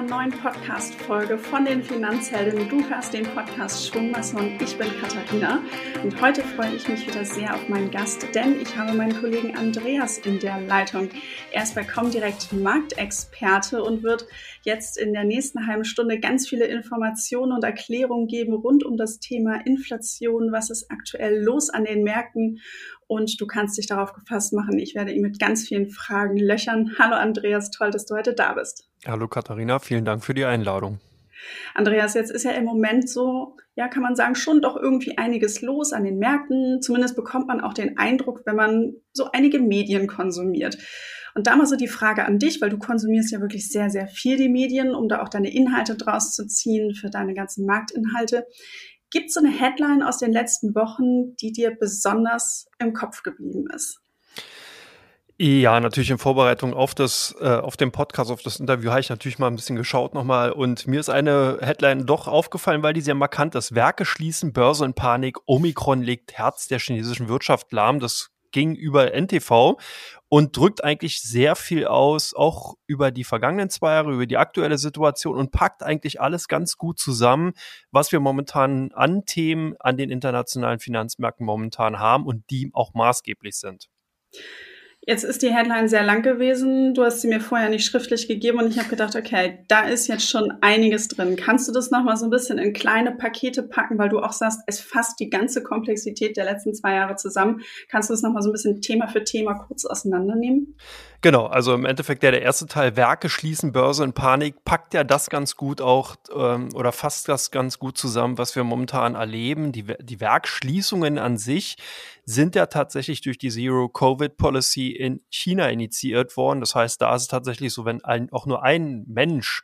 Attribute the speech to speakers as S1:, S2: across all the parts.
S1: einer neuen Podcast-Folge von den Finanzhelden. Du hörst den Podcast Schwungmason. Ich bin Katharina und heute freue ich mich wieder sehr auf meinen Gast, denn ich habe meinen Kollegen Andreas in der Leitung. Er ist bei Comdirect Marktexperte und wird jetzt in der nächsten halben Stunde ganz viele Informationen und Erklärungen geben rund um das Thema Inflation. Was ist aktuell los an den Märkten? Und du kannst dich darauf gefasst machen. Ich werde ihn mit ganz vielen Fragen löchern. Hallo Andreas, toll, dass du heute da bist.
S2: Hallo Katharina, vielen Dank für die Einladung.
S1: Andreas, jetzt ist ja im Moment so, ja, kann man sagen, schon doch irgendwie einiges los an den Märkten. Zumindest bekommt man auch den Eindruck, wenn man so einige Medien konsumiert. Und da mal so die Frage an dich, weil du konsumierst ja wirklich sehr, sehr viel die Medien, um da auch deine Inhalte draus zu ziehen für deine ganzen Marktinhalte. Gibt es so eine Headline aus den letzten Wochen, die dir besonders im Kopf geblieben ist?
S2: Ja, natürlich in Vorbereitung auf das, äh, auf den Podcast, auf das Interview habe ich natürlich mal ein bisschen geschaut nochmal und mir ist eine Headline doch aufgefallen, weil die sehr markant ist. Werke schließen, Börse in Panik, Omikron legt Herz der chinesischen Wirtschaft lahm. Das ging über NTV und drückt eigentlich sehr viel aus, auch über die vergangenen zwei Jahre, über die aktuelle Situation und packt eigentlich alles ganz gut zusammen, was wir momentan an Themen an den internationalen Finanzmärkten momentan haben und die auch maßgeblich sind.
S1: Jetzt ist die Headline sehr lang gewesen. Du hast sie mir vorher nicht schriftlich gegeben und ich habe gedacht, okay, da ist jetzt schon einiges drin. Kannst du das nochmal so ein bisschen in kleine Pakete packen, weil du auch sagst, es fasst die ganze Komplexität der letzten zwei Jahre zusammen. Kannst du das nochmal so ein bisschen Thema für Thema kurz auseinandernehmen?
S2: Genau, also im Endeffekt der, der erste Teil, Werke schließen, Börse in Panik, packt ja das ganz gut auch ähm, oder fasst das ganz gut zusammen, was wir momentan erleben. Die, die Werkschließungen an sich sind ja tatsächlich durch die Zero-Covid-Policy in China initiiert worden. Das heißt, da ist es tatsächlich so, wenn ein, auch nur ein Mensch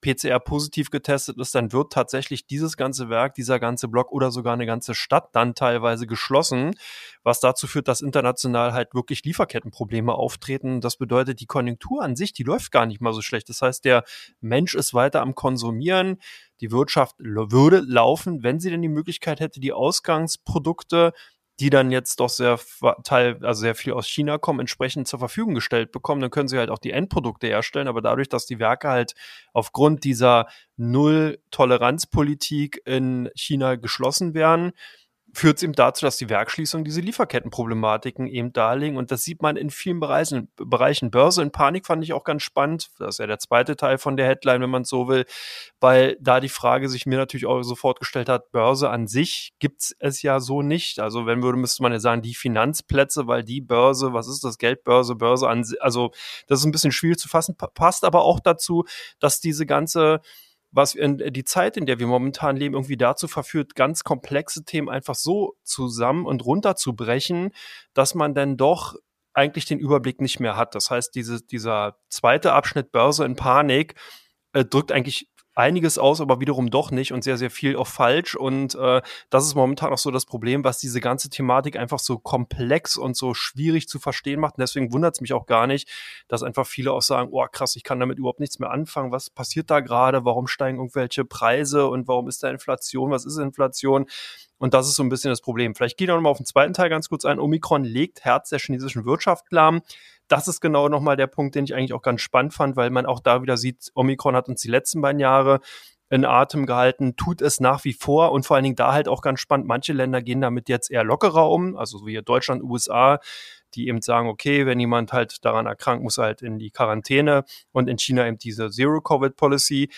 S2: PCR positiv getestet ist, dann wird tatsächlich dieses ganze Werk, dieser ganze Block oder sogar eine ganze Stadt dann teilweise geschlossen, was dazu führt, dass international halt wirklich Lieferkettenprobleme auftreten. Das bedeutet, die Konjunktur an sich, die läuft gar nicht mal so schlecht. Das heißt, der Mensch ist weiter am Konsumieren. Die Wirtschaft würde laufen, wenn sie denn die Möglichkeit hätte, die Ausgangsprodukte die dann jetzt doch sehr Teil, also sehr viel aus China kommen, entsprechend zur Verfügung gestellt bekommen, dann können sie halt auch die Endprodukte herstellen. Aber dadurch, dass die Werke halt aufgrund dieser Null-Toleranz-Politik in China geschlossen werden, führt es eben dazu, dass die Werkschließungen diese Lieferkettenproblematiken eben darlegen. Und das sieht man in vielen Bereichen. Bereichen Börse in Panik fand ich auch ganz spannend. Das ist ja der zweite Teil von der Headline, wenn man so will, weil da die Frage sich mir natürlich auch sofort gestellt hat, Börse an sich gibt's es ja so nicht. Also wenn würde, müsste man ja sagen, die Finanzplätze, weil die Börse, was ist das, Geldbörse, Börse an, also das ist ein bisschen schwierig zu fassen, passt aber auch dazu, dass diese ganze was in, die Zeit, in der wir momentan leben, irgendwie dazu verführt, ganz komplexe Themen einfach so zusammen und runterzubrechen, dass man dann doch eigentlich den Überblick nicht mehr hat. Das heißt, diese, dieser zweite Abschnitt Börse in Panik äh, drückt eigentlich einiges aus, aber wiederum doch nicht und sehr, sehr viel auch falsch. Und äh, das ist momentan auch so das Problem, was diese ganze Thematik einfach so komplex und so schwierig zu verstehen macht. Und deswegen wundert es mich auch gar nicht, dass einfach viele auch sagen, oh krass, ich kann damit überhaupt nichts mehr anfangen. Was passiert da gerade? Warum steigen irgendwelche Preise und warum ist da Inflation? Was ist Inflation? Und das ist so ein bisschen das Problem. Vielleicht geht auch nochmal auf den zweiten Teil ganz kurz ein. Omikron legt Herz der chinesischen Wirtschaft lahm das ist genau nochmal der Punkt, den ich eigentlich auch ganz spannend fand, weil man auch da wieder sieht, Omikron hat uns die letzten beiden Jahre in Atem gehalten, tut es nach wie vor und vor allen Dingen da halt auch ganz spannend. Manche Länder gehen damit jetzt eher lockerer um, also wie Deutschland, USA, die eben sagen, okay, wenn jemand halt daran erkrankt, muss er halt in die Quarantäne und in China eben diese Zero-Covid-Policy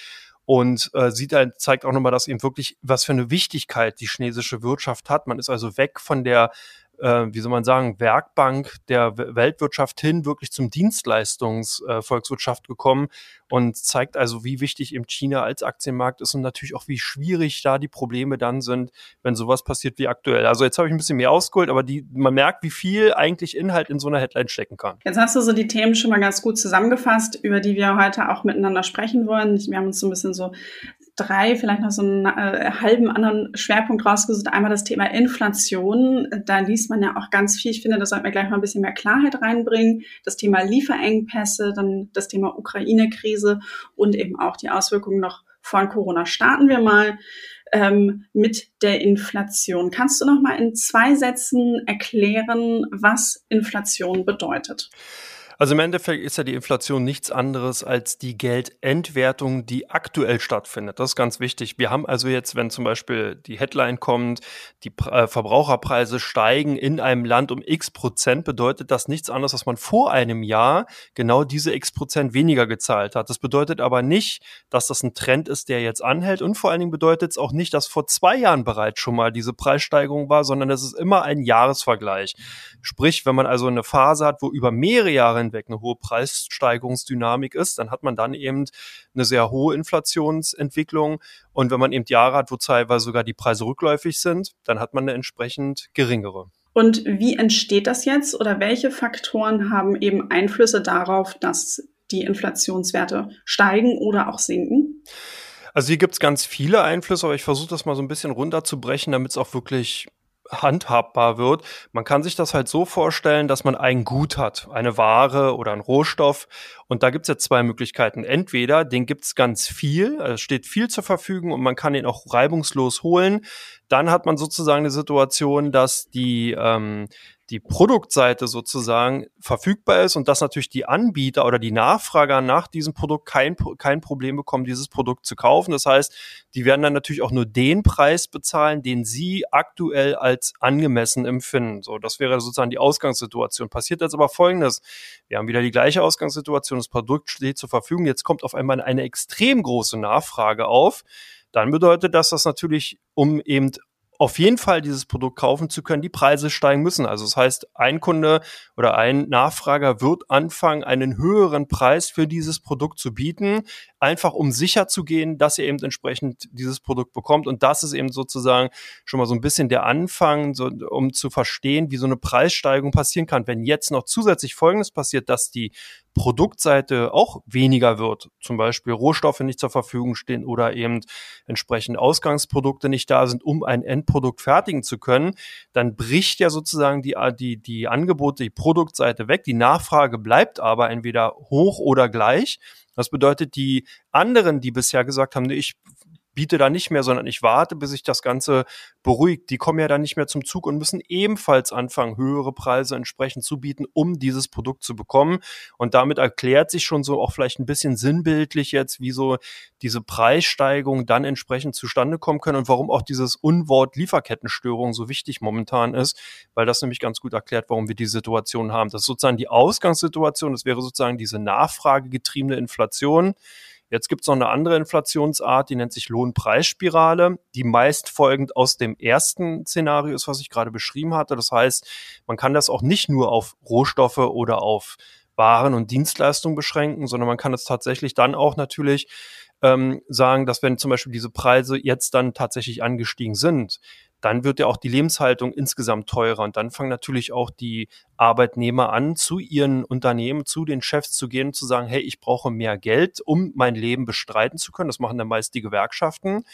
S2: und äh, sieht halt, zeigt auch nochmal, dass eben wirklich, was für eine Wichtigkeit die chinesische Wirtschaft hat. Man ist also weg von der äh, wie soll man sagen, Werkbank der Weltwirtschaft hin wirklich zum Dienstleistungsvolkswirtschaft äh, gekommen und zeigt also, wie wichtig eben China als Aktienmarkt ist und natürlich auch, wie schwierig da die Probleme dann sind, wenn sowas passiert wie aktuell. Also jetzt habe ich ein bisschen mehr ausgeholt, aber die, man merkt, wie viel eigentlich Inhalt in so einer Headline stecken kann.
S1: Jetzt hast du so die Themen schon mal ganz gut zusammengefasst, über die wir heute auch miteinander sprechen wollen. Wir haben uns so ein bisschen so drei, vielleicht noch so einen äh, halben anderen Schwerpunkt rausgesucht. Einmal das Thema Inflation. Da liest man ja auch ganz viel. Ich finde, da sollten wir gleich mal ein bisschen mehr Klarheit reinbringen. Das Thema Lieferengpässe, dann das Thema Ukraine-Krise und eben auch die Auswirkungen noch von Corona. Starten wir mal ähm, mit der Inflation. Kannst du noch mal in zwei Sätzen erklären, was Inflation bedeutet?
S2: Also im Endeffekt ist ja die Inflation nichts anderes als die Geldentwertung, die aktuell stattfindet. Das ist ganz wichtig. Wir haben also jetzt, wenn zum Beispiel die Headline kommt, die äh, Verbraucherpreise steigen in einem Land um x Prozent, bedeutet das nichts anderes, dass man vor einem Jahr genau diese x Prozent weniger gezahlt hat. Das bedeutet aber nicht, dass das ein Trend ist, der jetzt anhält. Und vor allen Dingen bedeutet es auch nicht, dass vor zwei Jahren bereits schon mal diese Preissteigerung war, sondern es ist immer ein Jahresvergleich. Sprich, wenn man also eine Phase hat, wo über mehrere Jahre hinweg eine hohe Preissteigerungsdynamik ist, dann hat man dann eben eine sehr hohe Inflationsentwicklung. Und wenn man eben Jahre hat, wo teilweise sogar die Preise rückläufig sind, dann hat man eine entsprechend geringere.
S1: Und wie entsteht das jetzt oder welche Faktoren haben eben Einflüsse darauf, dass die Inflationswerte steigen oder auch sinken?
S2: Also hier gibt es ganz viele Einflüsse, aber ich versuche das mal so ein bisschen runterzubrechen, damit es auch wirklich handhabbar wird. Man kann sich das halt so vorstellen, dass man ein Gut hat, eine Ware oder ein Rohstoff. Und da gibt es jetzt zwei Möglichkeiten. Entweder den gibt es ganz viel, also es steht viel zur Verfügung und man kann ihn auch reibungslos holen. Dann hat man sozusagen eine Situation, dass die ähm, die Produktseite sozusagen verfügbar ist und dass natürlich die Anbieter oder die Nachfrager nach diesem Produkt kein, kein Problem bekommen, dieses Produkt zu kaufen. Das heißt, die werden dann natürlich auch nur den Preis bezahlen, den sie aktuell als angemessen empfinden. So, das wäre sozusagen die Ausgangssituation. Passiert jetzt aber Folgendes. Wir haben wieder die gleiche Ausgangssituation. Das Produkt steht zur Verfügung. Jetzt kommt auf einmal eine extrem große Nachfrage auf dann bedeutet das, dass natürlich, um eben auf jeden Fall dieses Produkt kaufen zu können, die Preise steigen müssen. Also das heißt, ein Kunde oder ein Nachfrager wird anfangen, einen höheren Preis für dieses Produkt zu bieten, einfach um sicher zu gehen, dass er eben entsprechend dieses Produkt bekommt. Und das ist eben sozusagen schon mal so ein bisschen der Anfang, so, um zu verstehen, wie so eine Preissteigerung passieren kann. Wenn jetzt noch zusätzlich Folgendes passiert, dass die Produktseite auch weniger wird, zum Beispiel Rohstoffe nicht zur Verfügung stehen oder eben entsprechend Ausgangsprodukte nicht da sind, um ein Endprodukt fertigen zu können, dann bricht ja sozusagen die, die, die Angebote, die Produktseite weg. Die Nachfrage bleibt aber entweder hoch oder gleich. Das bedeutet, die anderen, die bisher gesagt haben, ich biete da nicht mehr, sondern ich warte, bis sich das Ganze beruhigt. Die kommen ja dann nicht mehr zum Zug und müssen ebenfalls anfangen, höhere Preise entsprechend zu bieten, um dieses Produkt zu bekommen. Und damit erklärt sich schon so auch vielleicht ein bisschen sinnbildlich jetzt, wie so diese Preissteigerungen dann entsprechend zustande kommen können und warum auch dieses Unwort Lieferkettenstörung so wichtig momentan ist, weil das nämlich ganz gut erklärt, warum wir die Situation haben. Das ist sozusagen die Ausgangssituation, das wäre sozusagen diese nachfragegetriebene Inflation Jetzt gibt es noch eine andere Inflationsart, die nennt sich Lohnpreisspirale, die meist folgend aus dem ersten Szenario ist, was ich gerade beschrieben hatte. Das heißt, man kann das auch nicht nur auf Rohstoffe oder auf Waren und Dienstleistungen beschränken, sondern man kann es tatsächlich dann auch natürlich ähm, sagen, dass wenn zum Beispiel diese Preise jetzt dann tatsächlich angestiegen sind, dann wird ja auch die Lebenshaltung insgesamt teurer und dann fangen natürlich auch die Arbeitnehmer an, zu ihren Unternehmen, zu den Chefs zu gehen und zu sagen, hey, ich brauche mehr Geld, um mein Leben bestreiten zu können. Das machen dann meist die Gewerkschaften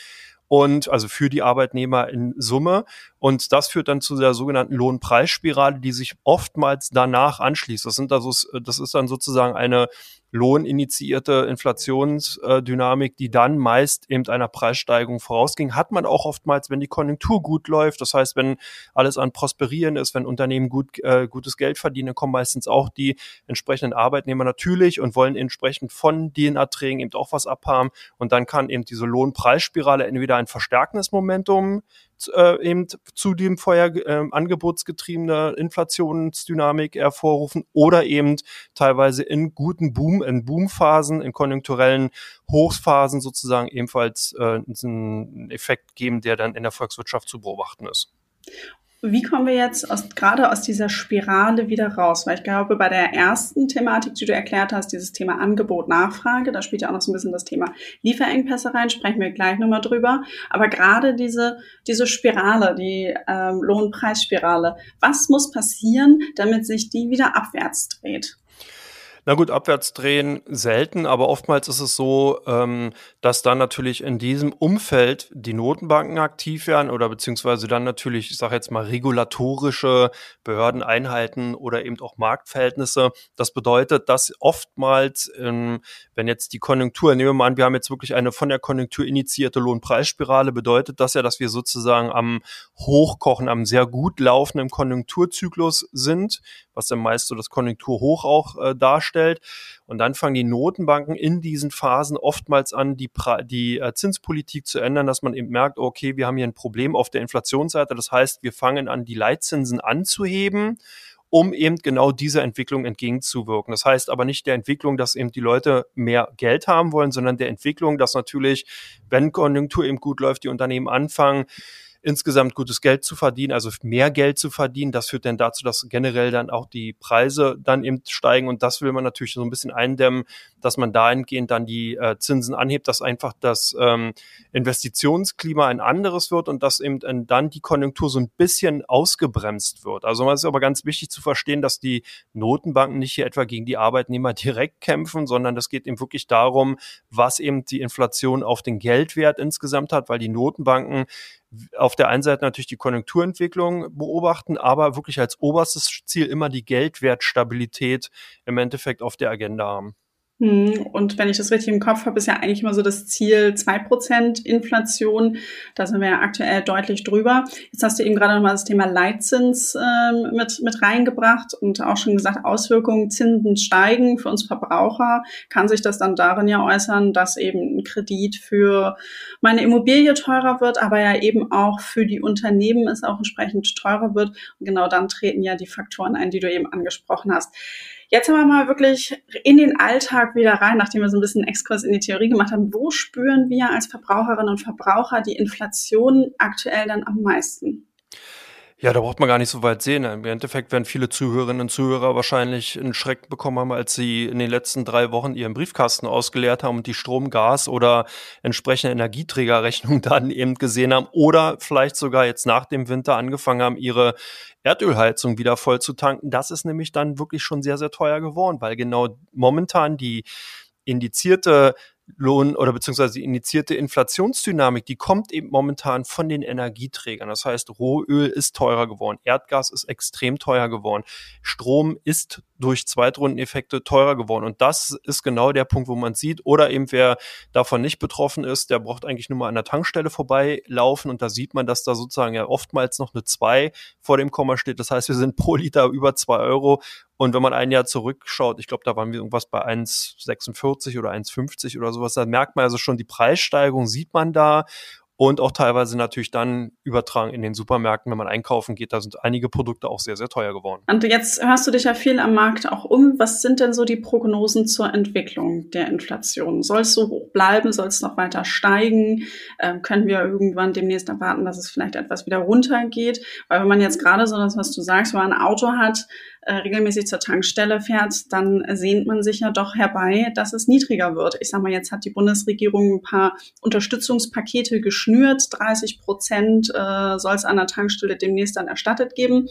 S2: und also für die Arbeitnehmer in Summe. Und das führt dann zu der sogenannten Lohnpreisspirale, die sich oftmals danach anschließt. Das sind also, das ist dann sozusagen eine lohninitiierte Inflationsdynamik, die dann meist eben einer Preissteigerung vorausging, hat man auch oftmals, wenn die Konjunktur gut läuft. Das heißt, wenn alles an Prosperieren ist, wenn Unternehmen gut, äh, gutes Geld verdienen, kommen meistens auch die entsprechenden Arbeitnehmer natürlich und wollen entsprechend von den Erträgen eben auch was abhaben. Und dann kann eben diese Lohnpreisspirale entweder ein verstärkendes Momentum äh, eben zu dem vorher äh, angebotsgetriebene Inflationsdynamik hervorrufen oder eben teilweise in guten Boom, in Boomphasen, in konjunkturellen Hochphasen sozusagen ebenfalls äh, einen Effekt geben, der dann in der Volkswirtschaft zu beobachten ist.
S1: Wie kommen wir jetzt aus, gerade aus dieser Spirale wieder raus? Weil ich glaube, bei der ersten Thematik, die du erklärt hast, dieses Thema Angebot, Nachfrage, da spielt ja auch noch so ein bisschen das Thema Lieferengpässe rein, sprechen wir gleich nochmal drüber. Aber gerade diese, diese Spirale, die ähm, Lohnpreisspirale, was muss passieren, damit sich die wieder abwärts dreht?
S2: Na gut, abwärts drehen selten, aber oftmals ist es so, ähm, dass dann natürlich in diesem Umfeld die Notenbanken aktiv werden oder beziehungsweise dann natürlich, ich sage jetzt mal, regulatorische Behörden einhalten oder eben auch Marktverhältnisse. Das bedeutet, dass oftmals, ähm, wenn jetzt die Konjunktur, nehmen wir mal an, wir haben jetzt wirklich eine von der Konjunktur initiierte Lohnpreisspirale, bedeutet das ja, dass wir sozusagen am Hochkochen, am sehr gut laufenden Konjunkturzyklus sind, was dann meist so das Konjunkturhoch auch äh, darstellt. Und dann fangen die Notenbanken in diesen Phasen oftmals an, die, die äh, Zinspolitik zu ändern, dass man eben merkt, okay, wir haben hier ein Problem auf der Inflationsseite. Das heißt, wir fangen an, die Leitzinsen anzuheben um eben genau dieser Entwicklung entgegenzuwirken. Das heißt aber nicht der Entwicklung, dass eben die Leute mehr Geld haben wollen, sondern der Entwicklung, dass natürlich, wenn Konjunktur eben gut läuft, die Unternehmen anfangen, insgesamt gutes Geld zu verdienen, also mehr Geld zu verdienen. Das führt dann dazu, dass generell dann auch die Preise dann eben steigen und das will man natürlich so ein bisschen eindämmen, dass man dahingehend dann die äh, Zinsen anhebt, dass einfach das ähm, Investitionsklima ein anderes wird und dass eben dann die Konjunktur so ein bisschen ausgebremst wird. Also es ist aber ganz wichtig zu verstehen, dass die Notenbanken nicht hier etwa gegen die Arbeitnehmer direkt kämpfen, sondern es geht eben wirklich darum, was eben die Inflation auf den Geldwert insgesamt hat, weil die Notenbanken auf der einen Seite natürlich die Konjunkturentwicklung beobachten, aber wirklich als oberstes Ziel immer die Geldwertstabilität im Endeffekt auf der Agenda haben.
S1: Hm, und wenn ich das richtig im Kopf habe, ist ja eigentlich immer so das Ziel zwei Prozent Inflation. Da sind wir ja aktuell deutlich drüber. Jetzt hast du eben gerade nochmal das Thema Leitzins ähm, mit, mit reingebracht und auch schon gesagt, Auswirkungen, Zinsen steigen für uns Verbraucher. Kann sich das dann darin ja äußern, dass eben ein Kredit für meine Immobilie teurer wird, aber ja eben auch für die Unternehmen es auch entsprechend teurer wird. Und genau dann treten ja die Faktoren ein, die du eben angesprochen hast. Jetzt haben wir mal wirklich in den Alltag wieder rein, nachdem wir so ein bisschen Exkurs in die Theorie gemacht haben. Wo spüren wir als Verbraucherinnen und Verbraucher die Inflation aktuell dann am meisten?
S2: Ja, da braucht man gar nicht so weit sehen. Im Endeffekt werden viele Zuhörerinnen und Zuhörer wahrscheinlich einen Schreck bekommen haben, als sie in den letzten drei Wochen ihren Briefkasten ausgeleert haben und die Strom, Gas oder entsprechende Energieträgerrechnung dann eben gesehen haben oder vielleicht sogar jetzt nach dem Winter angefangen haben, ihre Erdölheizung wieder voll zu tanken. Das ist nämlich dann wirklich schon sehr, sehr teuer geworden, weil genau momentan die indizierte Lohn oder beziehungsweise die initiierte Inflationsdynamik, die kommt eben momentan von den Energieträgern. Das heißt, Rohöl ist teurer geworden, Erdgas ist extrem teuer geworden, Strom ist durch Zweitrundeneffekte teurer geworden. Und das ist genau der Punkt, wo man sieht, oder eben wer davon nicht betroffen ist, der braucht eigentlich nur mal an der Tankstelle vorbeilaufen und da sieht man, dass da sozusagen ja oftmals noch eine 2 vor dem Komma steht. Das heißt, wir sind pro Liter über 2 Euro und wenn man ein Jahr zurückschaut, ich glaube, da waren wir irgendwas bei 1,46 oder 1,50 oder sowas, da merkt man also schon die Preissteigerung, sieht man da und auch teilweise natürlich dann übertragen in den Supermärkten, wenn man einkaufen geht, da sind einige Produkte auch sehr, sehr teuer geworden.
S1: Und jetzt hörst du dich ja viel am Markt auch um. Was sind denn so die Prognosen zur Entwicklung der Inflation? Soll es so hoch bleiben? Soll es noch weiter steigen? Ähm, können wir irgendwann demnächst erwarten, dass es vielleicht etwas wieder runtergeht? Weil wenn man jetzt gerade so das, was du sagst, wenn man ein Auto hat, äh, regelmäßig zur Tankstelle fährt, dann sehnt man sich ja doch herbei, dass es niedriger wird. Ich sage mal, jetzt hat die Bundesregierung ein paar Unterstützungspakete geschnürt. 30 Prozent äh, soll es an der Tankstelle demnächst dann erstattet geben.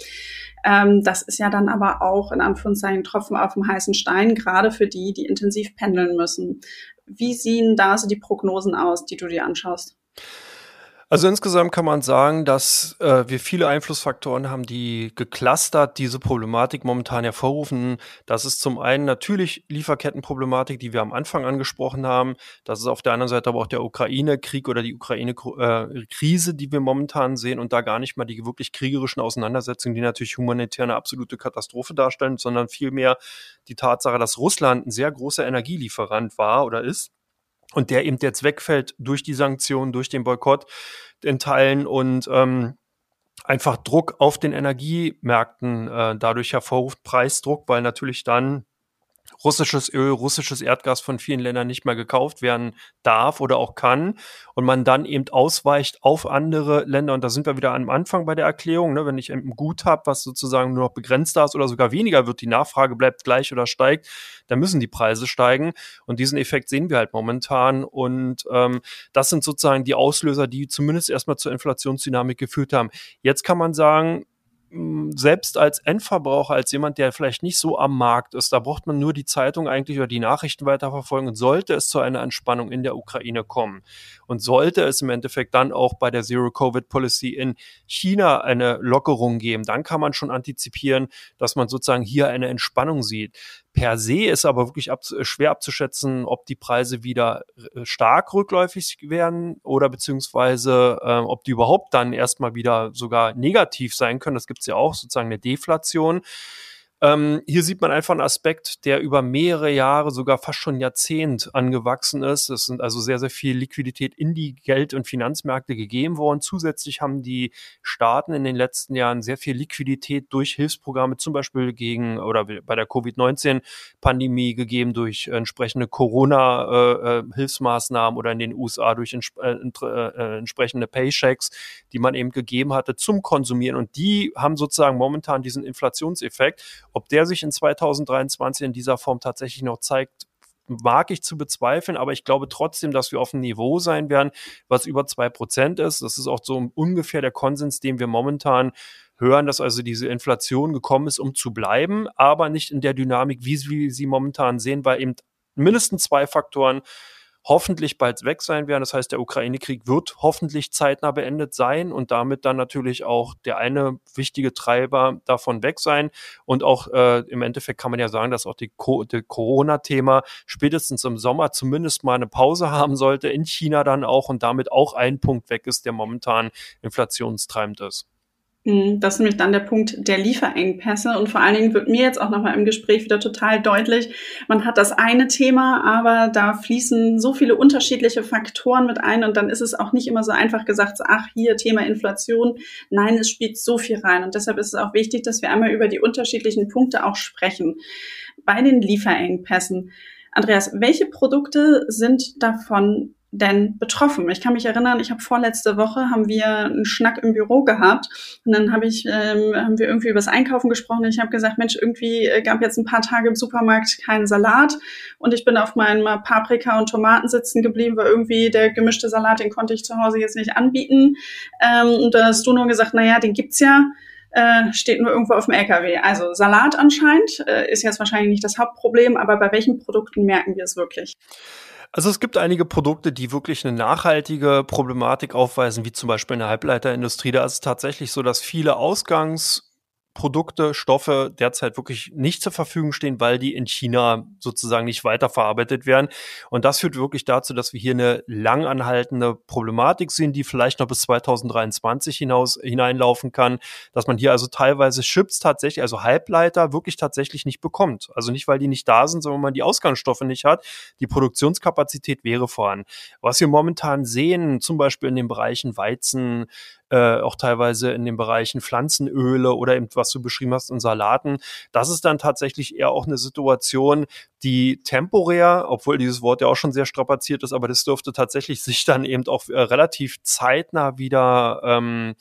S1: Ähm, das ist ja dann aber auch in Anführungszeichen Tropfen auf dem heißen Stein, gerade für die, die intensiv pendeln müssen. Wie sehen da so die Prognosen aus, die du dir anschaust?
S2: Also insgesamt kann man sagen, dass äh, wir viele Einflussfaktoren haben, die geclustert diese Problematik momentan hervorrufen. Das ist zum einen natürlich Lieferkettenproblematik, die wir am Anfang angesprochen haben. Das ist auf der anderen Seite aber auch der Ukraine-Krieg oder die Ukraine-Krise, äh, die wir momentan sehen und da gar nicht mal die wirklich kriegerischen Auseinandersetzungen, die natürlich humanitär eine absolute Katastrophe darstellen, sondern vielmehr die Tatsache, dass Russland ein sehr großer Energielieferant war oder ist und der eben jetzt wegfällt durch die Sanktionen, durch den Boykott in Teilen und ähm, einfach Druck auf den Energiemärkten äh, dadurch hervorruft, Preisdruck, weil natürlich dann russisches Öl, russisches Erdgas von vielen Ländern nicht mehr gekauft werden darf oder auch kann und man dann eben ausweicht auf andere Länder und da sind wir wieder am Anfang bei der Erklärung, ne? wenn ich ein Gut habe, was sozusagen nur noch begrenzt da ist oder sogar weniger wird, die Nachfrage bleibt gleich oder steigt, dann müssen die Preise steigen und diesen Effekt sehen wir halt momentan und ähm, das sind sozusagen die Auslöser, die zumindest erstmal zur Inflationsdynamik geführt haben. Jetzt kann man sagen, selbst als Endverbraucher, als jemand, der vielleicht nicht so am Markt ist, da braucht man nur die Zeitung eigentlich oder die Nachrichten weiterverfolgen und sollte es zu einer Entspannung in der Ukraine kommen und sollte es im Endeffekt dann auch bei der Zero-Covid-Policy in China eine Lockerung geben, dann kann man schon antizipieren, dass man sozusagen hier eine Entspannung sieht. Per se ist aber wirklich ab, schwer abzuschätzen, ob die Preise wieder äh, stark rückläufig werden oder beziehungsweise äh, ob die überhaupt dann erstmal wieder sogar negativ sein können. Das gibt es ja auch, sozusagen eine Deflation. Ähm, hier sieht man einfach einen Aspekt, der über mehrere Jahre, sogar fast schon Jahrzehnt angewachsen ist. Es sind also sehr, sehr viel Liquidität in die Geld- und Finanzmärkte gegeben worden. Zusätzlich haben die Staaten in den letzten Jahren sehr viel Liquidität durch Hilfsprogramme, zum Beispiel gegen oder bei der Covid-19-Pandemie gegeben, durch entsprechende Corona-Hilfsmaßnahmen äh, oder in den USA durch ents äh, äh, entsprechende Paychecks, die man eben gegeben hatte zum Konsumieren. Und die haben sozusagen momentan diesen Inflationseffekt. Ob der sich in 2023 in dieser Form tatsächlich noch zeigt, mag ich zu bezweifeln, aber ich glaube trotzdem, dass wir auf einem Niveau sein werden, was über zwei Prozent ist. Das ist auch so ungefähr der Konsens, den wir momentan hören, dass also diese Inflation gekommen ist, um zu bleiben, aber nicht in der Dynamik, wie wir sie momentan sehen, weil eben mindestens zwei Faktoren hoffentlich bald weg sein werden. Das heißt, der Ukraine-Krieg wird hoffentlich zeitnah beendet sein und damit dann natürlich auch der eine wichtige Treiber davon weg sein. Und auch äh, im Endeffekt kann man ja sagen, dass auch die, Co die Corona-Thema spätestens im Sommer zumindest mal eine Pause haben sollte, in China dann auch und damit auch ein Punkt weg ist, der momentan inflationstreibend ist.
S1: Mhm, das ist nämlich dann der Punkt der Lieferengpässe. Und vor allen Dingen wird mir jetzt auch nochmal im Gespräch wieder total deutlich, man hat das eine Thema, aber da fließen so viele unterschiedliche Faktoren mit ein und dann ist es auch nicht immer so einfach gesagt, ach, hier Thema Inflation. Nein, es spielt so viel rein. Und deshalb ist es auch wichtig, dass wir einmal über die unterschiedlichen Punkte auch sprechen. Bei den Lieferengpässen. Andreas, welche Produkte sind davon denn betroffen? Ich kann mich erinnern, ich habe vorletzte Woche haben wir einen Schnack im Büro gehabt und dann habe ich ähm, haben wir irgendwie über das Einkaufen gesprochen ich habe gesagt, Mensch, irgendwie äh, gab jetzt ein paar Tage im Supermarkt keinen Salat und ich bin auf meinen Paprika und Tomaten sitzen geblieben, weil irgendwie der gemischte Salat, den konnte ich zu Hause jetzt nicht anbieten. Ähm, und da hast du nur gesagt, na ja, den gibt's ja. Äh, steht nur irgendwo auf dem LKW. Also Salat anscheinend äh, ist jetzt wahrscheinlich nicht das Hauptproblem, aber bei welchen Produkten merken wir es wirklich?
S2: Also es gibt einige Produkte, die wirklich eine nachhaltige Problematik aufweisen, wie zum Beispiel in der Halbleiterindustrie. Da ist es tatsächlich so, dass viele Ausgangs- Produkte, Stoffe derzeit wirklich nicht zur Verfügung stehen, weil die in China sozusagen nicht weiterverarbeitet werden. Und das führt wirklich dazu, dass wir hier eine langanhaltende Problematik sehen, die vielleicht noch bis 2023 hinaus hineinlaufen kann, dass man hier also teilweise Chips tatsächlich, also Halbleiter wirklich tatsächlich nicht bekommt. Also nicht, weil die nicht da sind, sondern weil man die Ausgangsstoffe nicht hat. Die Produktionskapazität wäre vorhanden. Was wir momentan sehen, zum Beispiel in den Bereichen Weizen, äh, auch teilweise in den Bereichen Pflanzenöle oder eben, was du beschrieben hast, in Salaten. Das ist dann tatsächlich eher auch eine Situation, die temporär, obwohl dieses Wort ja auch schon sehr strapaziert ist, aber das dürfte tatsächlich sich dann eben auch äh, relativ zeitnah wieder ähm,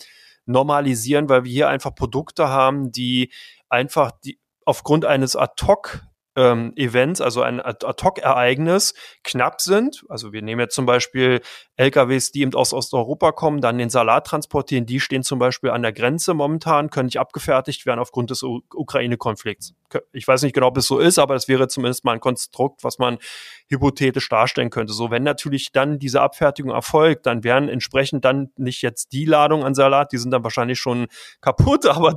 S2: normalisieren, weil wir hier einfach Produkte haben, die einfach die aufgrund eines Ad-Hoc ähm, Events, also ein Ad-Hoc-Ereignis, knapp sind. Also wir nehmen jetzt zum Beispiel LKWs, die eben aus Osteuropa kommen, dann den Salat transportieren, die stehen zum Beispiel an der Grenze momentan, können nicht abgefertigt werden aufgrund des Ukraine-Konflikts. Ich weiß nicht genau, ob es so ist, aber das wäre zumindest mal ein Konstrukt, was man hypothetisch darstellen könnte. So, wenn natürlich dann diese Abfertigung erfolgt, dann wären entsprechend dann nicht jetzt die Ladung an Salat, die sind dann wahrscheinlich schon kaputt, aber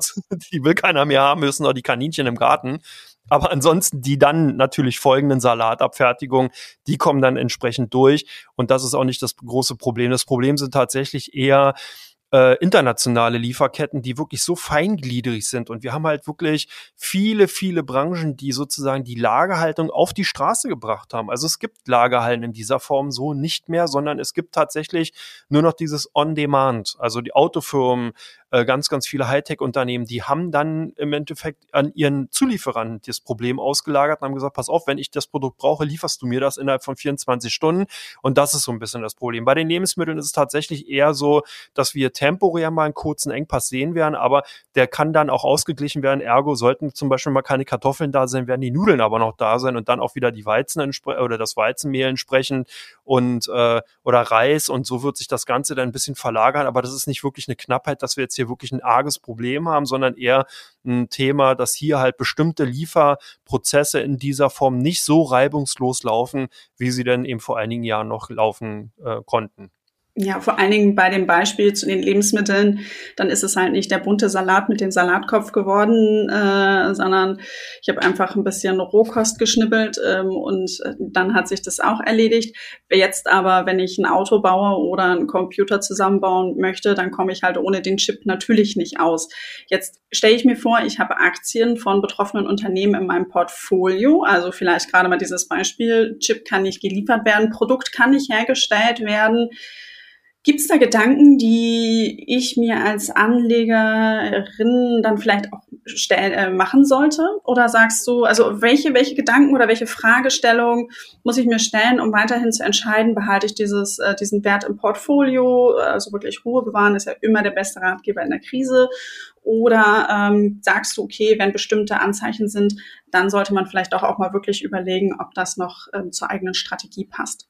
S2: die will keiner mehr haben, müssen auch die Kaninchen im Garten. Aber ansonsten die dann natürlich folgenden Salatabfertigungen, die kommen dann entsprechend durch. Und das ist auch nicht das große Problem. Das Problem sind tatsächlich eher äh, internationale Lieferketten, die wirklich so feingliedrig sind. Und wir haben halt wirklich viele, viele Branchen, die sozusagen die Lagerhaltung auf die Straße gebracht haben. Also es gibt Lagerhallen in dieser Form so nicht mehr, sondern es gibt tatsächlich nur noch dieses On-Demand. Also die Autofirmen, äh, ganz, ganz viele Hightech-Unternehmen, die haben dann im Endeffekt an ihren Zulieferern das Problem ausgelagert und haben gesagt, pass auf, wenn ich das Produkt brauche, lieferst du mir das innerhalb von 24 Stunden. Und das ist so ein bisschen das Problem. Bei den Lebensmitteln ist es tatsächlich eher so, dass wir temporär mal einen kurzen Engpass sehen werden, aber der kann dann auch ausgeglichen werden. Ergo sollten zum Beispiel mal keine Kartoffeln da sein, werden die Nudeln aber noch da sein und dann auch wieder die Weizen oder das Weizenmehl entsprechend und äh, oder Reis und so wird sich das Ganze dann ein bisschen verlagern. Aber das ist nicht wirklich eine Knappheit, dass wir jetzt jetzt hier wirklich ein arges Problem haben, sondern eher ein Thema, dass hier halt bestimmte Lieferprozesse in dieser Form nicht so reibungslos laufen, wie sie denn eben vor einigen Jahren noch laufen äh, konnten.
S1: Ja, vor allen Dingen bei dem Beispiel zu den Lebensmitteln, dann ist es halt nicht der bunte Salat mit dem Salatkopf geworden, äh, sondern ich habe einfach ein bisschen Rohkost geschnippelt ähm, und dann hat sich das auch erledigt. Jetzt aber, wenn ich ein Auto baue oder einen Computer zusammenbauen möchte, dann komme ich halt ohne den Chip natürlich nicht aus. Jetzt stelle ich mir vor, ich habe Aktien von betroffenen Unternehmen in meinem Portfolio, also vielleicht gerade mal dieses Beispiel, Chip kann nicht geliefert werden, Produkt kann nicht hergestellt werden. Gibt es da Gedanken, die ich mir als Anlegerin dann vielleicht auch stell, äh, machen sollte? Oder sagst du, also welche, welche Gedanken oder welche Fragestellung muss ich mir stellen, um weiterhin zu entscheiden, behalte ich dieses, äh, diesen Wert im Portfolio? Also wirklich Ruhe bewahren ist ja immer der beste Ratgeber in der Krise. Oder ähm, sagst du, okay, wenn bestimmte Anzeichen sind, dann sollte man vielleicht auch, auch mal wirklich überlegen, ob das noch ähm, zur eigenen Strategie passt?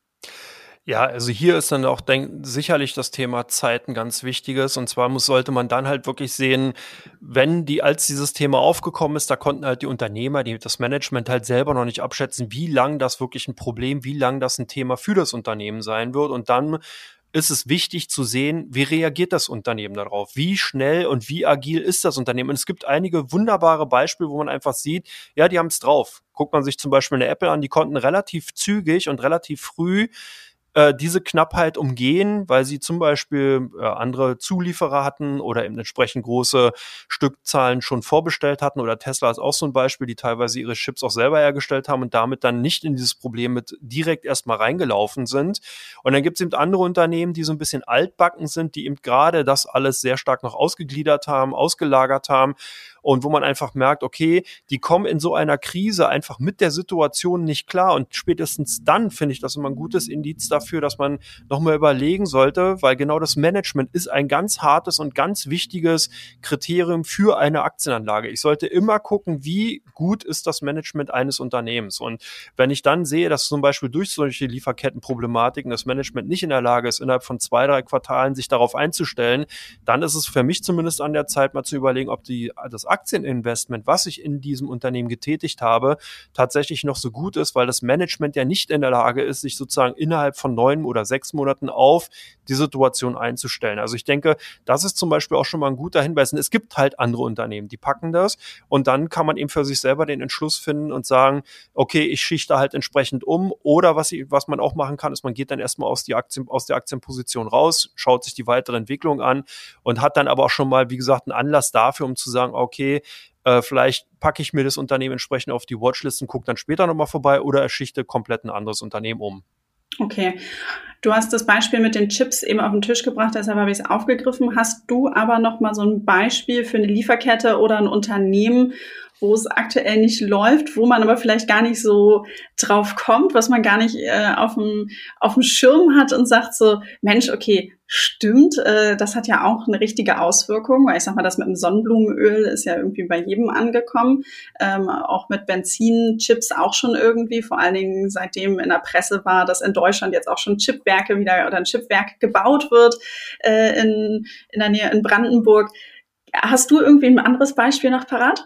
S2: Ja, also hier ist dann auch denk, sicherlich das Thema Zeit ein ganz wichtiges. Und zwar muss, sollte man dann halt wirklich sehen, wenn die, als dieses Thema aufgekommen ist, da konnten halt die Unternehmer, die, das Management halt selber noch nicht abschätzen, wie lang das wirklich ein Problem, wie lang das ein Thema für das Unternehmen sein wird. Und dann ist es wichtig zu sehen, wie reagiert das Unternehmen darauf? Wie schnell und wie agil ist das Unternehmen? Und es gibt einige wunderbare Beispiele, wo man einfach sieht, ja, die haben es drauf. Guckt man sich zum Beispiel eine Apple an, die konnten relativ zügig und relativ früh äh, diese Knappheit umgehen, weil sie zum Beispiel äh, andere Zulieferer hatten oder eben entsprechend große Stückzahlen schon vorbestellt hatten oder Tesla ist auch so ein Beispiel, die teilweise ihre Chips auch selber hergestellt haben und damit dann nicht in dieses Problem mit direkt erstmal reingelaufen sind. Und dann gibt es eben andere Unternehmen, die so ein bisschen altbacken sind, die eben gerade das alles sehr stark noch ausgegliedert haben, ausgelagert haben und wo man einfach merkt, okay, die kommen in so einer Krise einfach mit der Situation nicht klar und spätestens dann finde ich das immer ein gutes Indiz dafür, dass man nochmal überlegen sollte, weil genau das Management ist ein ganz hartes und ganz wichtiges Kriterium für eine Aktienanlage. Ich sollte immer gucken, wie gut ist das Management eines Unternehmens und wenn ich dann sehe, dass zum Beispiel durch solche Lieferkettenproblematiken das Management nicht in der Lage ist, innerhalb von zwei, drei Quartalen sich darauf einzustellen, dann ist es für mich zumindest an der Zeit mal zu überlegen, ob die, das Aktieninvestment, was ich in diesem Unternehmen getätigt habe, tatsächlich noch so gut ist, weil das Management ja nicht in der Lage ist, sich sozusagen innerhalb von neun oder sechs Monaten auf die Situation einzustellen. Also ich denke, das ist zum Beispiel auch schon mal ein guter Hinweis. Und es gibt halt andere Unternehmen, die packen das und dann kann man eben für sich selber den Entschluss finden und sagen, okay, ich schichte halt entsprechend um oder was, ich, was man auch machen kann, ist, man geht dann erstmal aus, die Aktien, aus der Aktienposition raus, schaut sich die weitere Entwicklung an und hat dann aber auch schon mal, wie gesagt, einen Anlass dafür, um zu sagen, okay, okay, äh, vielleicht packe ich mir das Unternehmen entsprechend auf die Watchlist und gucke dann später nochmal vorbei oder erschichte komplett ein anderes Unternehmen um.
S1: Okay. Du hast das Beispiel mit den Chips eben auf den Tisch gebracht, deshalb habe ich es aufgegriffen. Hast du aber noch mal so ein Beispiel für eine Lieferkette oder ein Unternehmen, wo es aktuell nicht läuft, wo man aber vielleicht gar nicht so drauf kommt, was man gar nicht äh, auf dem Schirm hat und sagt so, Mensch, okay, stimmt, äh, das hat ja auch eine richtige Auswirkung, weil ich sag mal, das mit dem Sonnenblumenöl ist ja irgendwie bei jedem angekommen, ähm, auch mit Benzinchips auch schon irgendwie, vor allen Dingen seitdem in der Presse war, dass in Deutschland jetzt auch schon Chipwerke wieder oder ein Chipwerk gebaut wird äh, in, in der Nähe in Brandenburg. Hast du irgendwie ein anderes Beispiel noch parat?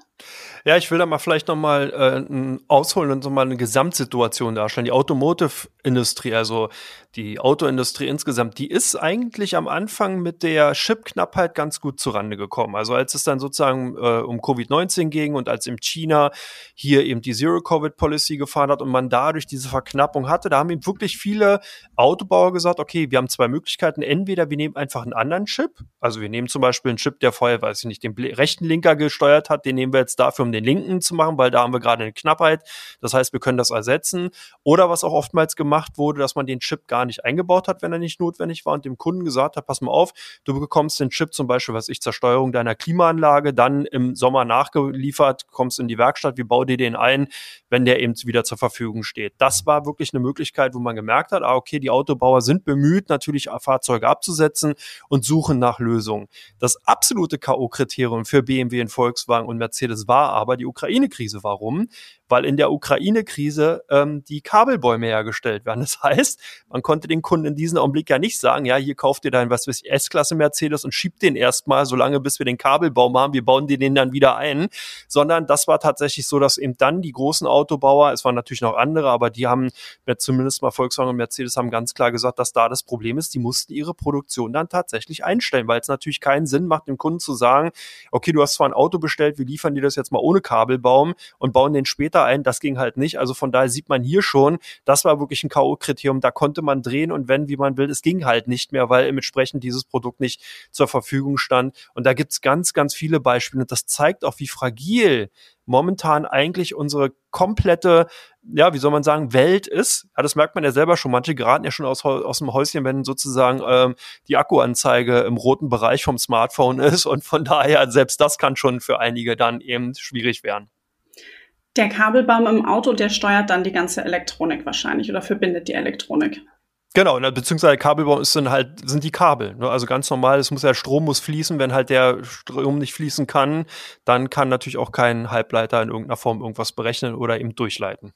S2: Ja, ich will da mal vielleicht nochmal äh, ausholen und so mal eine Gesamtsituation darstellen. Die Automotive-Industrie, also die Autoindustrie insgesamt, die ist eigentlich am Anfang mit der Chip-Knappheit ganz gut zurande gekommen. Also als es dann sozusagen äh, um Covid-19 ging und als in China hier eben die Zero-Covid-Policy gefahren hat und man dadurch diese Verknappung hatte, da haben eben wirklich viele Autobauer gesagt, okay, wir haben zwei Möglichkeiten. Entweder wir nehmen einfach einen anderen Chip, also wir nehmen zum Beispiel einen Chip, der vorher, weiß ich nicht, den rechten Linker gesteuert hat, den nehmen wir jetzt dafür, um den linken zu machen, weil da haben wir gerade eine Knappheit. Das heißt, wir können das ersetzen. Oder was auch oftmals gemacht wurde, dass man den Chip gar nicht eingebaut hat, wenn er nicht notwendig war und dem Kunden gesagt hat, pass mal auf, du bekommst den Chip zum Beispiel, was ich zur Steuerung deiner Klimaanlage, dann im Sommer nachgeliefert, kommst in die Werkstatt, wir bauen dir den ein, wenn der eben wieder zur Verfügung steht. Das war wirklich eine Möglichkeit, wo man gemerkt hat, ah, okay, die Autobauer sind bemüht, natürlich Fahrzeuge abzusetzen und suchen nach Lösungen. Das absolute K.O.-Kriterium für BMW und Volkswagen und Mercedes war aber die Ukraine-Krise. Warum? Weil in der Ukraine-Krise ähm, die Kabelbäume hergestellt werden. Das heißt, man konnte den Kunden in diesem Augenblick ja nicht sagen, ja, hier kauft ihr dein, was weiß ich, S-Klasse Mercedes und schiebt den erstmal, solange bis wir den Kabelbaum haben, wir bauen den dann wieder ein, sondern das war tatsächlich so, dass eben dann die großen Autobauer, es waren natürlich noch andere, aber die haben, zumindest mal Volkswagen und Mercedes haben ganz klar gesagt, dass da das Problem ist, die mussten ihre Produktion dann tatsächlich einstellen, weil es natürlich keinen Sinn macht, dem Kunden zu sagen, okay, du hast zwar ein Auto bestellt, wir liefern dir das jetzt mal ohne Kabelbaum und bauen den später ein. Das ging halt nicht. Also von daher sieht man hier schon, das war wirklich ein K.O.-Kriterium. Da konnte man drehen und wenn, wie man will, es ging halt nicht mehr, weil entsprechend dieses Produkt nicht zur Verfügung stand. Und da gibt's ganz, ganz viele Beispiele. Und das zeigt auch, wie fragil momentan eigentlich unsere komplette, ja, wie soll man sagen, Welt ist. Ja, das merkt man ja selber schon. Manche geraten ja schon aus, aus dem Häuschen, wenn sozusagen ähm, die Akkuanzeige im roten Bereich vom Smartphone ist. Und von daher, selbst das kann schon für einige dann eben schwierig werden.
S1: Der Kabelbaum im Auto, der steuert dann die ganze Elektronik wahrscheinlich oder verbindet die Elektronik.
S2: Genau, beziehungsweise Kabelbaum ist dann halt, sind die Kabel. Ne? Also ganz normal, es muss ja Strom muss fließen. Wenn halt der Strom nicht fließen kann, dann kann natürlich auch kein Halbleiter in irgendeiner Form irgendwas berechnen oder eben durchleiten.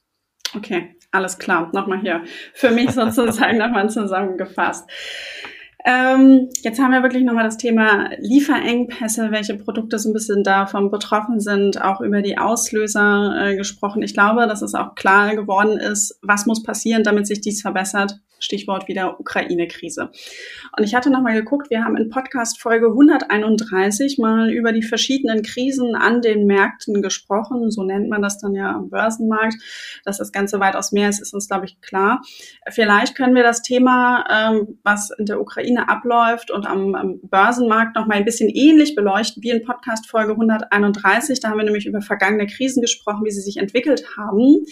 S1: Okay, alles klar. Nochmal hier. Für mich sozusagen nochmal zusammengefasst. Ähm, jetzt haben wir wirklich nochmal das Thema Lieferengpässe, welche Produkte so ein bisschen davon betroffen sind, auch über die Auslöser äh, gesprochen. Ich glaube, dass es auch klar geworden ist, was muss passieren, damit sich dies verbessert. Stichwort wieder Ukraine-Krise. Und ich hatte nochmal geguckt, wir haben in Podcast Folge 131 mal über die verschiedenen Krisen an den Märkten gesprochen. So nennt man das dann ja am Börsenmarkt. Dass das Ganze weitaus mehr ist, ist uns, glaube ich, klar. Vielleicht können wir das Thema, ähm, was in der Ukraine abläuft und am, am Börsenmarkt noch mal ein bisschen ähnlich beleuchten wie in Podcast Folge 131. Da haben wir nämlich über vergangene Krisen gesprochen, wie sie sich entwickelt haben.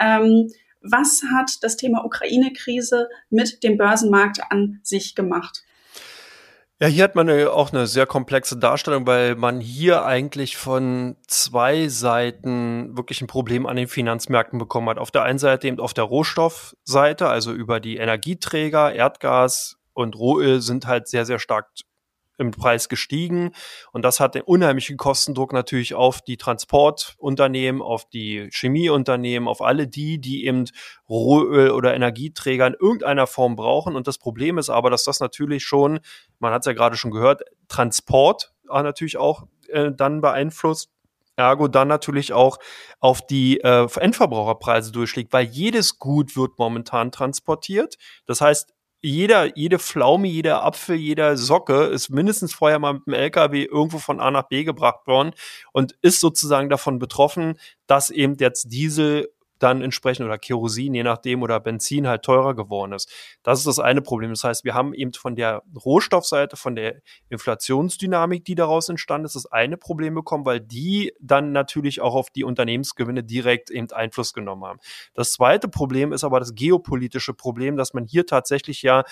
S1: Ähm, was hat das Thema Ukraine-Krise mit dem Börsenmarkt an sich gemacht?
S2: Ja, hier hat man auch eine sehr komplexe Darstellung, weil man hier eigentlich von zwei Seiten wirklich ein Problem an den Finanzmärkten bekommen hat. Auf der einen Seite eben auf der Rohstoffseite, also über die Energieträger, Erdgas und Rohöl sind halt sehr, sehr stark im Preis gestiegen. Und das hat den unheimlichen Kostendruck natürlich auf die Transportunternehmen, auf die Chemieunternehmen, auf alle die, die eben Rohöl oder Energieträger in irgendeiner Form brauchen. Und das Problem ist aber, dass das natürlich schon, man hat es ja gerade schon gehört, Transport natürlich auch äh, dann beeinflusst. Ergo dann natürlich auch auf die äh, Endverbraucherpreise durchschlägt, weil jedes Gut wird momentan transportiert. Das heißt, jeder, jede Pflaume, jeder Apfel, jeder Socke ist mindestens vorher mal mit dem LKW irgendwo von A nach B gebracht worden und ist sozusagen davon betroffen, dass eben jetzt Diesel dann entsprechend oder Kerosin, je nachdem, oder Benzin halt teurer geworden ist. Das ist das eine Problem. Das heißt, wir haben eben von der Rohstoffseite, von der Inflationsdynamik, die daraus entstanden ist, das eine Problem bekommen, weil die dann natürlich auch auf die Unternehmensgewinne direkt eben Einfluss genommen haben. Das zweite Problem ist aber das geopolitische Problem, dass man hier tatsächlich ja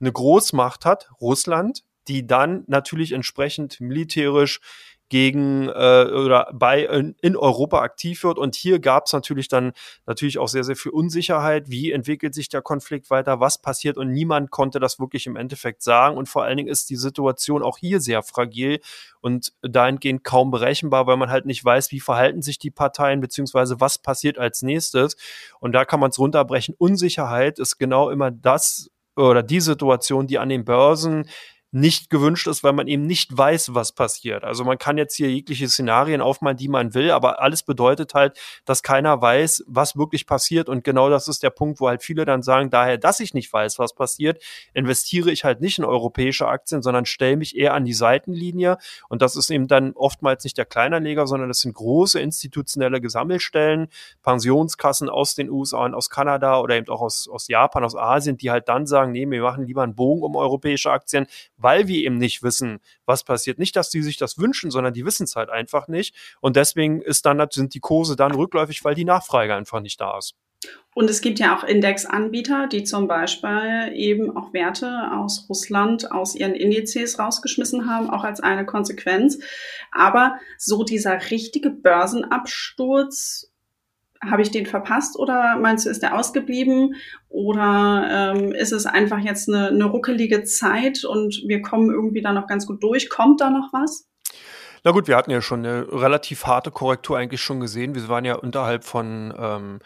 S2: eine Großmacht hat, Russland, die dann natürlich entsprechend militärisch gegen äh, oder bei in, in Europa aktiv wird. Und hier gab es natürlich dann natürlich auch sehr, sehr viel Unsicherheit. Wie entwickelt sich der Konflikt weiter? Was passiert? Und niemand konnte das wirklich im Endeffekt sagen. Und vor allen Dingen ist die Situation auch hier sehr fragil und dahingehend kaum berechenbar, weil man halt nicht weiß, wie verhalten sich die Parteien, beziehungsweise was passiert als nächstes. Und da kann man es runterbrechen. Unsicherheit ist genau immer das, oder die Situation, die an den Börsen nicht gewünscht ist, weil man eben nicht weiß, was passiert. Also man kann jetzt hier jegliche Szenarien aufmalen, die man will, aber alles bedeutet halt, dass keiner weiß, was wirklich passiert. Und genau das ist der Punkt, wo halt viele dann sagen, daher, dass ich nicht weiß, was passiert, investiere ich halt nicht in europäische Aktien, sondern stelle mich eher an die Seitenlinie. Und das ist eben dann oftmals nicht der Kleinanleger, sondern das sind große institutionelle Gesammelstellen, Pensionskassen aus den USA und aus Kanada oder eben auch aus, aus Japan, aus Asien, die halt dann sagen, nee, wir machen lieber einen Bogen um europäische Aktien, weil wir eben nicht wissen, was passiert. Nicht, dass die sich das wünschen, sondern die wissen es halt einfach nicht. Und deswegen ist dann, sind die Kurse dann rückläufig, weil die Nachfrage einfach nicht da ist.
S1: Und es gibt ja auch Indexanbieter, die zum Beispiel eben auch Werte aus Russland aus ihren Indizes rausgeschmissen haben, auch als eine Konsequenz. Aber so dieser richtige Börsenabsturz habe ich den verpasst oder meinst du, ist der ausgeblieben? Oder ähm, ist es einfach jetzt eine, eine ruckelige Zeit und wir kommen irgendwie da noch ganz gut durch? Kommt da noch was?
S2: Na gut, wir hatten ja schon eine relativ harte Korrektur eigentlich schon gesehen. Wir waren ja unterhalb von ähm,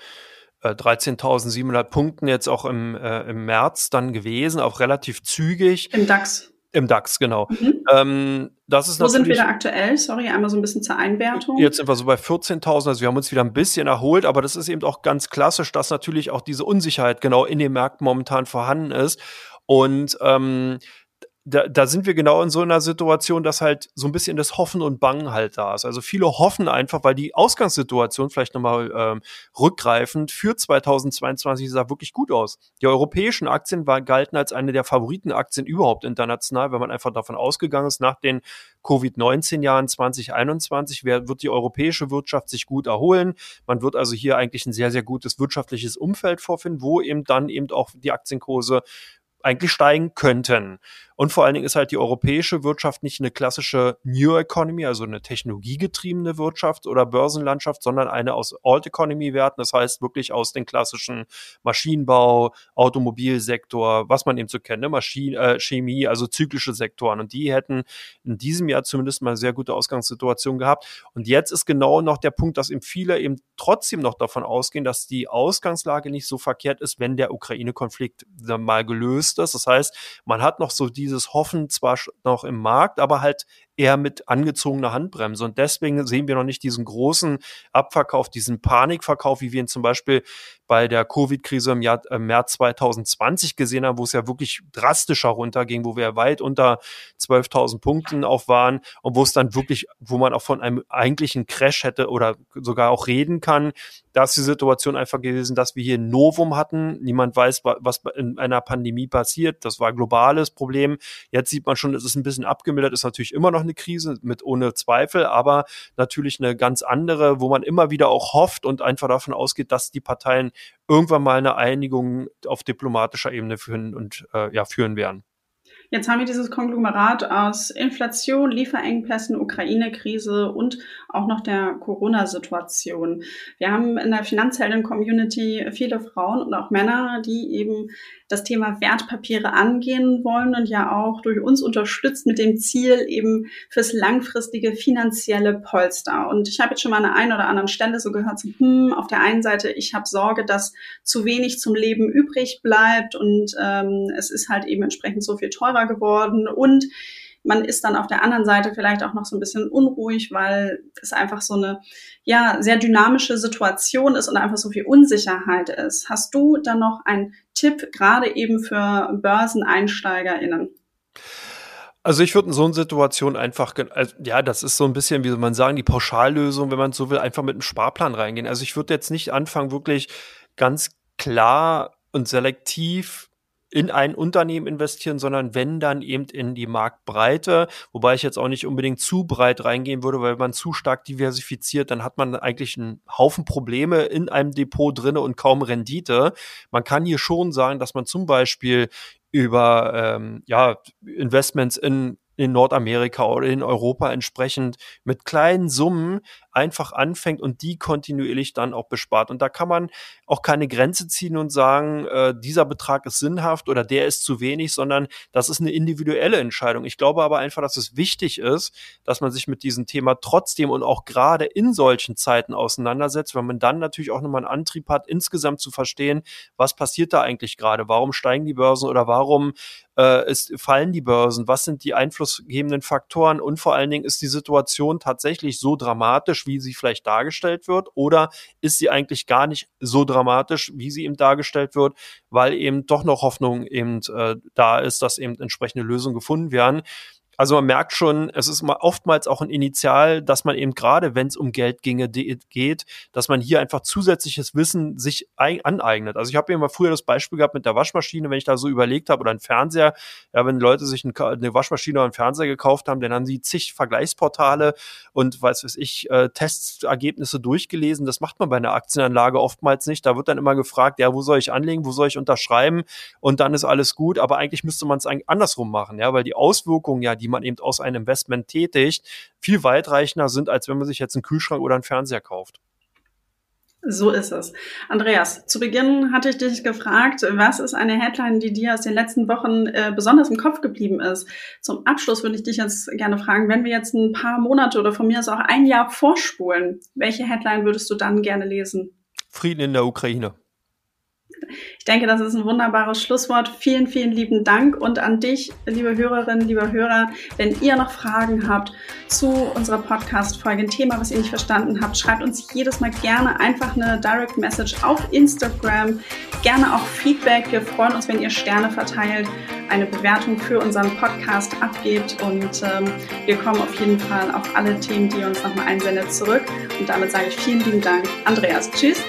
S2: 13.700 äh, Punkten jetzt auch im, äh, im März dann gewesen, auch relativ zügig.
S1: Im DAX.
S2: Im DAX, genau. Mhm. Ähm, das ist
S1: Wo sind wir da aktuell? Sorry, einmal so ein bisschen zur Einwertung.
S2: Jetzt sind wir so bei 14.000, also wir haben uns wieder ein bisschen erholt, aber das ist eben auch ganz klassisch, dass natürlich auch diese Unsicherheit genau in den Märkten momentan vorhanden ist. Und ähm, da, da sind wir genau in so einer Situation, dass halt so ein bisschen das Hoffen und Bangen halt da ist. Also viele hoffen einfach, weil die Ausgangssituation vielleicht nochmal ähm, rückgreifend für 2022 sah wirklich gut aus. Die europäischen Aktien war, galten als eine der Favoritenaktien überhaupt international, wenn man einfach davon ausgegangen ist, nach den Covid-19-Jahren 2021 wird die europäische Wirtschaft sich gut erholen. Man wird also hier eigentlich ein sehr, sehr gutes wirtschaftliches Umfeld vorfinden, wo eben dann eben auch die Aktienkurse eigentlich steigen könnten. Und vor allen Dingen ist halt die europäische Wirtschaft nicht eine klassische New Economy, also eine technologiegetriebene Wirtschaft oder Börsenlandschaft, sondern eine aus Old Economy Werten. Das heißt wirklich aus den klassischen Maschinenbau, Automobilsektor, was man eben so kennt, ne? Maschine, äh, Chemie, also zyklische Sektoren. Und die hätten in diesem Jahr zumindest mal eine sehr gute Ausgangssituation gehabt. Und jetzt ist genau noch der Punkt, dass eben viele eben trotzdem noch davon ausgehen, dass die Ausgangslage nicht so verkehrt ist, wenn der Ukraine-Konflikt mal gelöst ist. Das heißt, man hat noch so die dieses Hoffen zwar noch im Markt, aber halt eher mit angezogener Handbremse. Und deswegen sehen wir noch nicht diesen großen Abverkauf, diesen Panikverkauf, wie wir ihn zum Beispiel bei der Covid-Krise im Jahr, im März 2020 gesehen haben, wo es ja wirklich drastischer runterging, wo wir weit unter 12.000 Punkten auch waren und wo es dann wirklich, wo man auch von einem eigentlichen Crash hätte oder sogar auch reden kann. Da ist die Situation einfach gewesen, dass wir hier ein Novum hatten. Niemand weiß, was in einer Pandemie passiert. Das war ein globales Problem. Jetzt sieht man schon, es ist ein bisschen abgemildert, ist natürlich immer noch eine Krise mit ohne Zweifel, aber natürlich eine ganz andere, wo man immer wieder auch hofft und einfach davon ausgeht, dass die Parteien irgendwann mal eine Einigung auf diplomatischer Ebene führen und äh, ja führen werden.
S1: Jetzt haben wir dieses Konglomerat aus Inflation, Lieferengpässen, Ukraine-Krise und auch noch der Corona-Situation. Wir haben in der Finanzhelden-Community viele Frauen und auch Männer, die eben das Thema Wertpapiere angehen wollen und ja auch durch uns unterstützt mit dem Ziel eben fürs langfristige finanzielle Polster. Und ich habe jetzt schon mal an der einen oder anderen Stelle so gehört, so, hm, auf der einen Seite, ich habe Sorge, dass zu wenig zum Leben übrig bleibt und ähm, es ist halt eben entsprechend so viel teurer geworden und man ist dann auf der anderen Seite vielleicht auch noch so ein bisschen unruhig, weil es einfach so eine ja sehr dynamische Situation ist und einfach so viel Unsicherheit ist. Hast du dann noch einen Tipp gerade eben für BörseneinsteigerInnen?
S2: Also ich würde in so einer Situation einfach, also ja, das ist so ein bisschen, wie soll man sagen, die Pauschallösung, wenn man so will, einfach mit einem Sparplan reingehen. Also ich würde jetzt nicht anfangen, wirklich ganz klar und selektiv in ein Unternehmen investieren, sondern wenn dann eben in die Marktbreite, wobei ich jetzt auch nicht unbedingt zu breit reingehen würde, weil man zu stark diversifiziert, dann hat man eigentlich einen Haufen Probleme in einem Depot drinne und kaum Rendite. Man kann hier schon sagen, dass man zum Beispiel über ähm, ja, Investments in in Nordamerika oder in Europa entsprechend mit kleinen Summen einfach anfängt und die kontinuierlich dann auch bespart. Und da kann man auch keine Grenze ziehen und sagen, äh, dieser Betrag ist sinnhaft oder der ist zu wenig, sondern das ist eine individuelle Entscheidung. Ich glaube aber einfach, dass es wichtig ist, dass man sich mit diesem Thema trotzdem und auch gerade in solchen Zeiten auseinandersetzt, weil man dann natürlich auch nochmal einen Antrieb hat, insgesamt zu verstehen, was passiert da eigentlich gerade? Warum steigen die Börsen oder warum äh, es fallen die Börsen? Was sind die einflussgebenden Faktoren? Und vor allen Dingen ist die Situation tatsächlich so dramatisch, wie sie vielleicht dargestellt wird? Oder ist sie eigentlich gar nicht so dramatisch, wie sie eben dargestellt wird, weil eben doch noch Hoffnung eben äh, da ist, dass eben entsprechende Lösungen gefunden werden? Also man merkt schon, es ist oftmals auch ein Initial, dass man eben gerade, wenn es um Geld ginge, geht, dass man hier einfach zusätzliches Wissen sich aneignet. Also ich habe mir mal früher das Beispiel gehabt mit der Waschmaschine, wenn ich da so überlegt habe, oder ein Fernseher, ja, wenn Leute sich eine Waschmaschine oder einen Fernseher gekauft haben, dann haben sie zig Vergleichsportale und weiß was ich, äh, Testergebnisse durchgelesen. Das macht man bei einer Aktienanlage oftmals nicht. Da wird dann immer gefragt, ja, wo soll ich anlegen, wo soll ich unterschreiben und dann ist alles gut. Aber eigentlich müsste man es andersrum machen, ja, weil die Auswirkungen ja, die die man eben aus einem Investment tätigt, viel weitreichender sind, als wenn man sich jetzt einen Kühlschrank oder einen Fernseher kauft.
S1: So ist es. Andreas, zu Beginn hatte ich dich gefragt, was ist eine Headline, die dir aus den letzten Wochen äh, besonders im Kopf geblieben ist? Zum Abschluss würde ich dich jetzt gerne fragen, wenn wir jetzt ein paar Monate oder von mir aus auch ein Jahr vorspulen, welche Headline würdest du dann gerne lesen?
S2: Frieden in der Ukraine.
S1: Ich denke, das ist ein wunderbares Schlusswort. Vielen, vielen lieben Dank und an dich, liebe Hörerinnen, liebe Hörer, wenn ihr noch Fragen habt zu unserer Podcast-Folge, ein Thema, was ihr nicht verstanden habt, schreibt uns jedes Mal gerne einfach eine Direct Message auf Instagram, gerne auch Feedback. Wir freuen uns, wenn ihr Sterne verteilt, eine Bewertung für unseren Podcast abgebt und ähm, wir kommen auf jeden Fall auf alle Themen, die ihr uns nochmal einsendet, zurück. Und damit sage ich vielen lieben Dank. Andreas, tschüss.